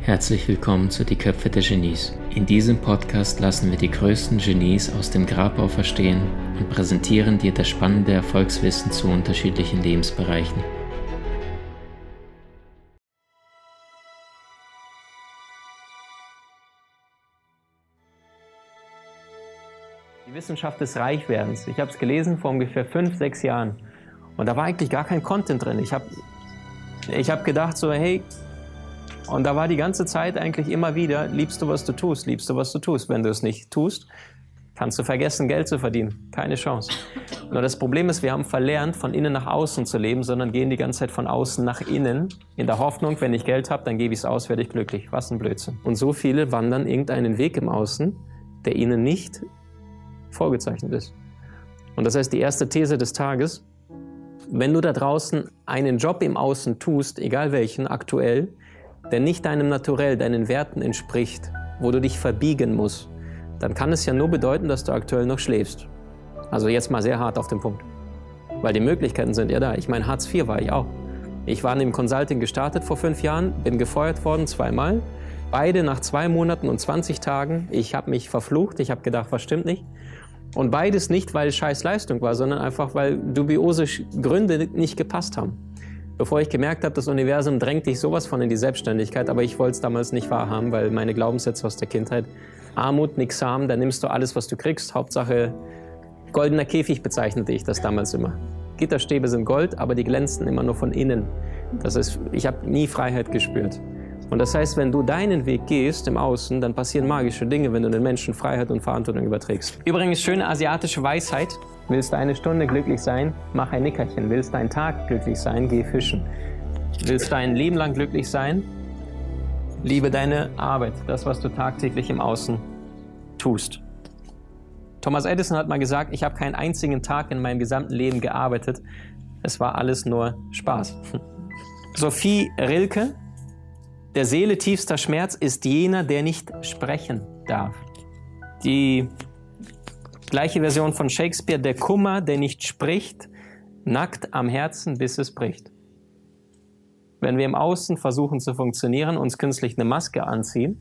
Herzlich willkommen zu Die Köpfe der Genies. In diesem Podcast lassen wir die größten Genies aus dem Grabau verstehen und präsentieren dir das spannende Erfolgswissen zu unterschiedlichen Lebensbereichen. Die Wissenschaft des Reichwerdens. Ich habe es gelesen vor ungefähr fünf, sechs Jahren. Und da war eigentlich gar kein Content drin. Ich habe ich hab gedacht so, hey, und da war die ganze Zeit eigentlich immer wieder, liebst du, was du tust, liebst du, was du tust. Wenn du es nicht tust, kannst du vergessen, Geld zu verdienen. Keine Chance. Nur das Problem ist, wir haben verlernt, von innen nach außen zu leben, sondern gehen die ganze Zeit von außen nach innen, in der Hoffnung, wenn ich Geld habe, dann gebe ich es aus, werde ich glücklich. Was ein Blödsinn. Und so viele wandern irgendeinen Weg im Außen, der ihnen nicht vorgezeichnet ist. Und das heißt, die erste These des Tages, wenn du da draußen einen Job im Außen tust, egal welchen, aktuell, der nicht deinem Naturell, deinen Werten entspricht, wo du dich verbiegen musst, dann kann es ja nur bedeuten, dass du aktuell noch schläfst. Also jetzt mal sehr hart auf den Punkt. Weil die Möglichkeiten sind ja da. Ich meine, Hartz IV war ich auch. Ich war im Consulting gestartet vor fünf Jahren, bin gefeuert worden zweimal. Beide nach zwei Monaten und 20 Tagen. Ich habe mich verflucht, ich habe gedacht, was stimmt nicht. Und beides nicht, weil scheiß Leistung war, sondern einfach, weil dubiose Gründe nicht gepasst haben bevor ich gemerkt habe, das Universum drängt dich sowas von in die Selbstständigkeit, aber ich wollte es damals nicht wahrhaben, weil meine Glaubenssätze aus der Kindheit, Armut, nix haben, da nimmst du alles, was du kriegst, Hauptsache goldener Käfig bezeichnete ich das damals immer. Gitterstäbe sind Gold, aber die glänzen immer nur von innen. Das ist, ich habe nie Freiheit gespürt. Und das heißt, wenn du deinen Weg gehst im Außen, dann passieren magische Dinge, wenn du den Menschen Freiheit und Verantwortung überträgst. Übrigens, schöne asiatische Weisheit. Willst du eine Stunde glücklich sein, mach ein Nickerchen. Willst du einen Tag glücklich sein, geh fischen. Willst du ein Leben lang glücklich sein, liebe deine Arbeit, das, was du tagtäglich im Außen tust. Thomas Edison hat mal gesagt, ich habe keinen einzigen Tag in meinem gesamten Leben gearbeitet. Es war alles nur Spaß. Sophie Rilke der Seele tiefster Schmerz ist jener, der nicht sprechen darf. Die gleiche Version von Shakespeare, der Kummer, der nicht spricht, nackt am Herzen, bis es bricht. Wenn wir im Außen versuchen zu funktionieren, uns künstlich eine Maske anziehen,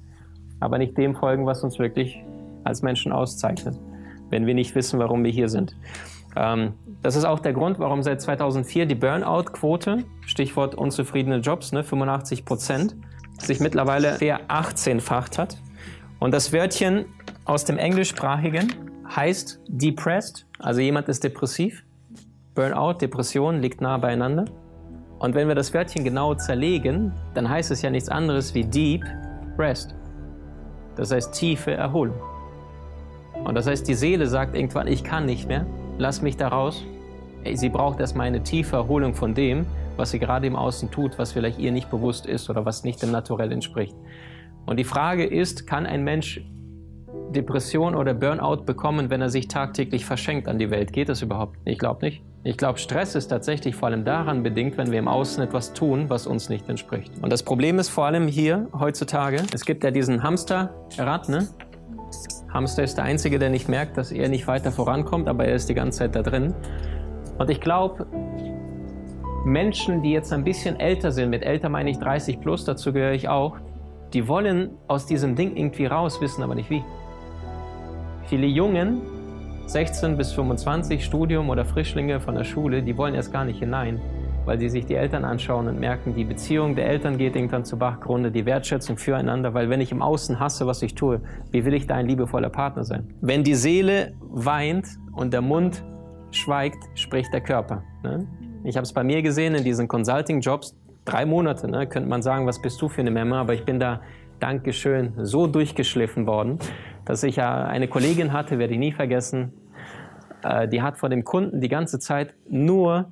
aber nicht dem folgen, was uns wirklich als Menschen auszeichnet, wenn wir nicht wissen, warum wir hier sind. Ähm, das ist auch der Grund, warum seit 2004 die Burnout-Quote, Stichwort unzufriedene Jobs, ne, 85 Prozent, sich mittlerweile ver-18-facht hat. Und das Wörtchen aus dem Englischsprachigen heißt depressed, also jemand ist depressiv. Burnout, Depression liegt nah beieinander. Und wenn wir das Wörtchen genau zerlegen, dann heißt es ja nichts anderes wie deep rest. Das heißt tiefe Erholung. Und das heißt, die Seele sagt irgendwann, ich kann nicht mehr, lass mich da raus. Sie braucht erstmal eine tiefe Erholung von dem, was sie gerade im Außen tut, was vielleicht ihr nicht bewusst ist oder was nicht dem Naturell entspricht. Und die Frage ist, kann ein Mensch Depression oder Burnout bekommen, wenn er sich tagtäglich verschenkt an die Welt? Geht das überhaupt? Ich glaube nicht. Ich glaube, Stress ist tatsächlich vor allem daran bedingt, wenn wir im Außen etwas tun, was uns nicht entspricht. Und das Problem ist vor allem hier heutzutage, es gibt ja diesen Hamsterrad, ne? Hamster ist der Einzige, der nicht merkt, dass er nicht weiter vorankommt, aber er ist die ganze Zeit da drin. Und ich glaube, Menschen, die jetzt ein bisschen älter sind, mit älter meine ich 30 plus, dazu gehöre ich auch, die wollen aus diesem Ding irgendwie raus, wissen aber nicht wie. Viele Jungen, 16 bis 25, Studium oder Frischlinge von der Schule, die wollen erst gar nicht hinein, weil sie sich die Eltern anschauen und merken, die Beziehung der Eltern geht irgendwann zu Bachgrunde, die Wertschätzung füreinander, weil wenn ich im Außen hasse, was ich tue, wie will ich da ein liebevoller Partner sein? Wenn die Seele weint und der Mund schweigt, spricht der Körper. Ne? Ich habe es bei mir gesehen in diesen Consulting-Jobs, drei Monate, ne, könnte man sagen, was bist du für eine Memme, aber ich bin da, Dankeschön, so durchgeschliffen worden, dass ich ja eine Kollegin hatte, werde ich nie vergessen, äh, die hat vor dem Kunden die ganze Zeit nur,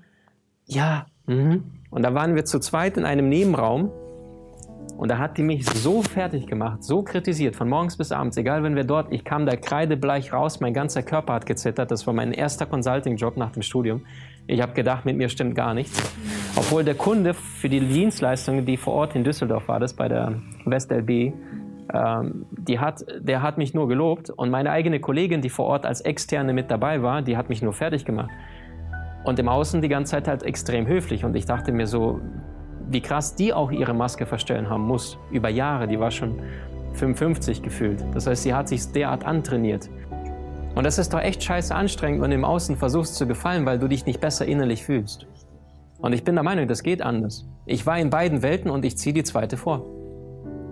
ja, mh. und da waren wir zu zweit in einem Nebenraum. Und da hat die mich so fertig gemacht, so kritisiert, von morgens bis abends, egal wenn wir dort, ich kam da kreidebleich raus, mein ganzer Körper hat gezittert, das war mein erster Consulting-Job nach dem Studium. Ich habe gedacht, mit mir stimmt gar nichts. Obwohl der Kunde für die Dienstleistungen, die vor Ort in Düsseldorf war, das bei der WestLB, ähm, die hat, der hat mich nur gelobt und meine eigene Kollegin, die vor Ort als Externe mit dabei war, die hat mich nur fertig gemacht. Und im Außen die ganze Zeit halt extrem höflich. Und ich dachte mir so, wie krass die auch ihre Maske verstellen haben muss. Über Jahre, die war schon 55 gefühlt. Das heißt, sie hat sich derart antrainiert. Und das ist doch echt scheiße anstrengend, wenn du im Außen versuchst zu gefallen, weil du dich nicht besser innerlich fühlst. Und ich bin der Meinung, das geht anders. Ich war in beiden Welten und ich ziehe die zweite vor.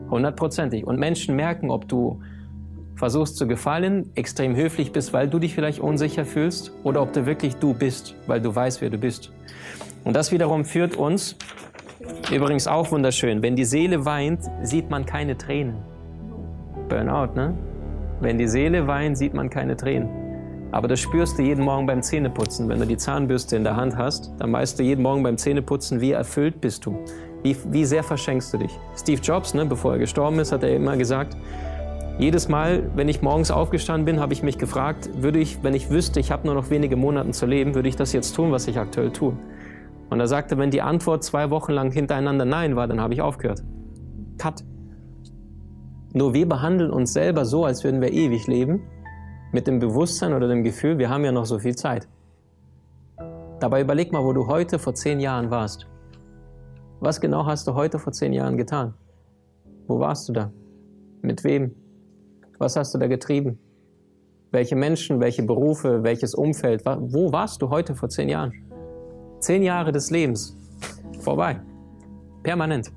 Hundertprozentig. Und Menschen merken, ob du versuchst zu gefallen, extrem höflich bist, weil du dich vielleicht unsicher fühlst, oder ob du wirklich du bist, weil du weißt, wer du bist. Und das wiederum führt uns, übrigens auch wunderschön, wenn die Seele weint, sieht man keine Tränen. Burnout, ne? Wenn die Seele weint, sieht man keine Tränen. Aber das spürst du jeden Morgen beim Zähneputzen. Wenn du die Zahnbürste in der Hand hast, dann weißt du jeden Morgen beim Zähneputzen, wie erfüllt bist du. Wie, wie sehr verschenkst du dich. Steve Jobs, ne, bevor er gestorben ist, hat er immer gesagt, jedes Mal, wenn ich morgens aufgestanden bin, habe ich mich gefragt, würde ich, wenn ich wüsste, ich habe nur noch wenige Monate zu leben, würde ich das jetzt tun, was ich aktuell tue? Und er sagte, wenn die Antwort zwei Wochen lang hintereinander Nein war, dann habe ich aufgehört. Cut. Nur wir behandeln uns selber so, als würden wir ewig leben, mit dem Bewusstsein oder dem Gefühl, wir haben ja noch so viel Zeit. Dabei überleg mal, wo du heute vor zehn Jahren warst. Was genau hast du heute vor zehn Jahren getan? Wo warst du da? Mit wem? Was hast du da getrieben? Welche Menschen, welche Berufe, welches Umfeld? Wo warst du heute vor zehn Jahren? Zehn Jahre des Lebens. Vorbei. Permanent.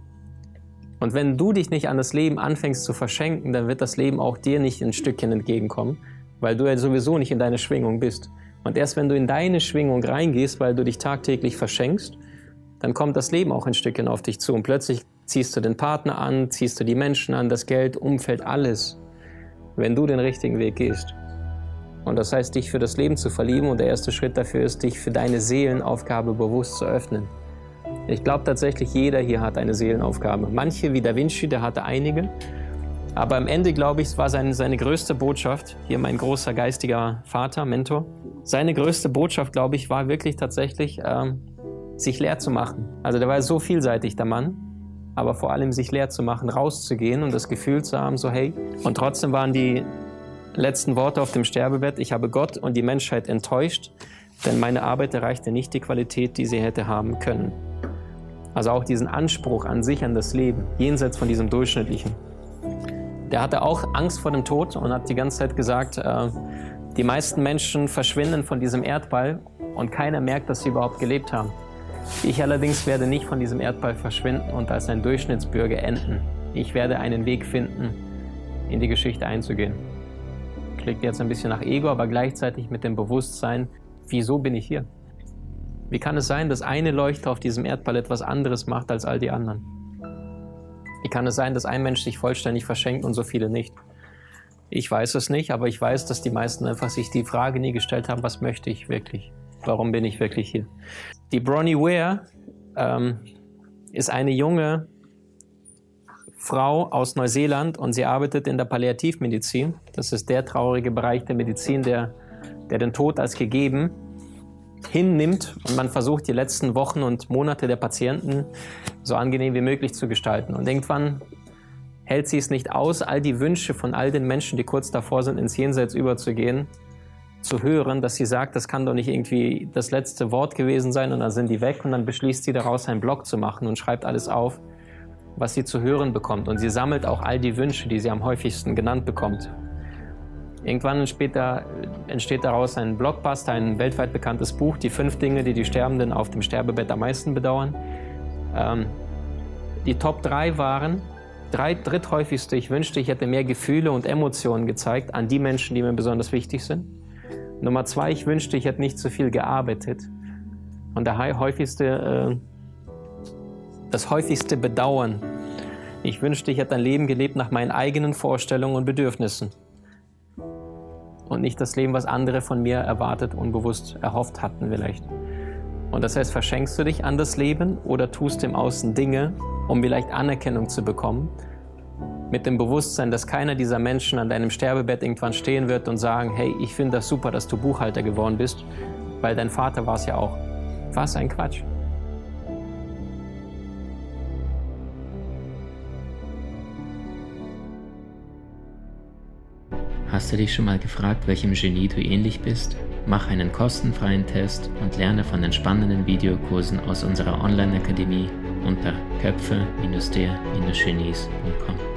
Und wenn du dich nicht an das Leben anfängst zu verschenken, dann wird das Leben auch dir nicht ein Stückchen entgegenkommen, weil du ja sowieso nicht in deine Schwingung bist. Und erst wenn du in deine Schwingung reingehst, weil du dich tagtäglich verschenkst, dann kommt das Leben auch ein Stückchen auf dich zu. Und plötzlich ziehst du den Partner an, ziehst du die Menschen an, das Geld, Umfeld, alles wenn du den richtigen Weg gehst. Und das heißt, dich für das Leben zu verlieben und der erste Schritt dafür ist, dich für deine Seelenaufgabe bewusst zu öffnen. Ich glaube tatsächlich, jeder hier hat eine Seelenaufgabe. Manche, wie Da Vinci, der hatte einige. Aber am Ende, glaube ich, war seine, seine größte Botschaft, hier mein großer geistiger Vater, Mentor, seine größte Botschaft, glaube ich, war wirklich tatsächlich, ähm, sich leer zu machen. Also der war so vielseitig, der Mann aber vor allem sich leer zu machen, rauszugehen und das Gefühl zu haben, so hey. Und trotzdem waren die letzten Worte auf dem Sterbebett, ich habe Gott und die Menschheit enttäuscht, denn meine Arbeit erreichte nicht die Qualität, die sie hätte haben können. Also auch diesen Anspruch an sich, an das Leben, jenseits von diesem Durchschnittlichen. Der hatte auch Angst vor dem Tod und hat die ganze Zeit gesagt, äh, die meisten Menschen verschwinden von diesem Erdball und keiner merkt, dass sie überhaupt gelebt haben. Ich allerdings werde nicht von diesem Erdball verschwinden und als ein Durchschnittsbürger enden. Ich werde einen Weg finden, in die Geschichte einzugehen. Klingt jetzt ein bisschen nach Ego, aber gleichzeitig mit dem Bewusstsein, wieso bin ich hier? Wie kann es sein, dass eine Leuchte auf diesem Erdball etwas anderes macht als all die anderen? Wie kann es sein, dass ein Mensch sich vollständig verschenkt und so viele nicht? Ich weiß es nicht, aber ich weiß, dass die meisten einfach sich die Frage nie gestellt haben, was möchte ich wirklich? Warum bin ich wirklich hier? Die Bronnie Ware ähm, ist eine junge Frau aus Neuseeland und sie arbeitet in der Palliativmedizin. Das ist der traurige Bereich der Medizin, der, der den Tod als gegeben hinnimmt und man versucht, die letzten Wochen und Monate der Patienten so angenehm wie möglich zu gestalten. Und irgendwann hält sie es nicht aus, all die Wünsche von all den Menschen, die kurz davor sind, ins Jenseits überzugehen, zu hören, dass sie sagt, das kann doch nicht irgendwie das letzte Wort gewesen sein und dann sind die weg und dann beschließt sie daraus einen Blog zu machen und schreibt alles auf, was sie zu hören bekommt und sie sammelt auch all die Wünsche, die sie am häufigsten genannt bekommt. Irgendwann später entsteht daraus ein Blockbuster, ein weltweit bekanntes Buch, die fünf Dinge, die die Sterbenden auf dem Sterbebett am meisten bedauern. Ähm, die Top 3 waren, drei dritthäufigste, ich wünschte, ich hätte mehr Gefühle und Emotionen gezeigt an die Menschen, die mir besonders wichtig sind. Nummer zwei, ich wünschte, ich hätte nicht so viel gearbeitet. Und der häufigste, äh, das häufigste Bedauern. Ich wünschte, ich hätte ein Leben gelebt nach meinen eigenen Vorstellungen und Bedürfnissen. Und nicht das Leben, was andere von mir erwartet, unbewusst erhofft hatten vielleicht. Und das heißt, verschenkst du dich an das Leben oder tust im Außen Dinge, um vielleicht Anerkennung zu bekommen, mit dem Bewusstsein, dass keiner dieser Menschen an deinem Sterbebett irgendwann stehen wird und sagen, hey, ich finde das super, dass du Buchhalter geworden bist, weil dein Vater war es ja auch. Was ein Quatsch. Hast du dich schon mal gefragt, welchem Genie du ähnlich bist? Mach einen kostenfreien Test und lerne von den spannenden Videokursen aus unserer Online-Akademie unter köpfe-der-genies.com.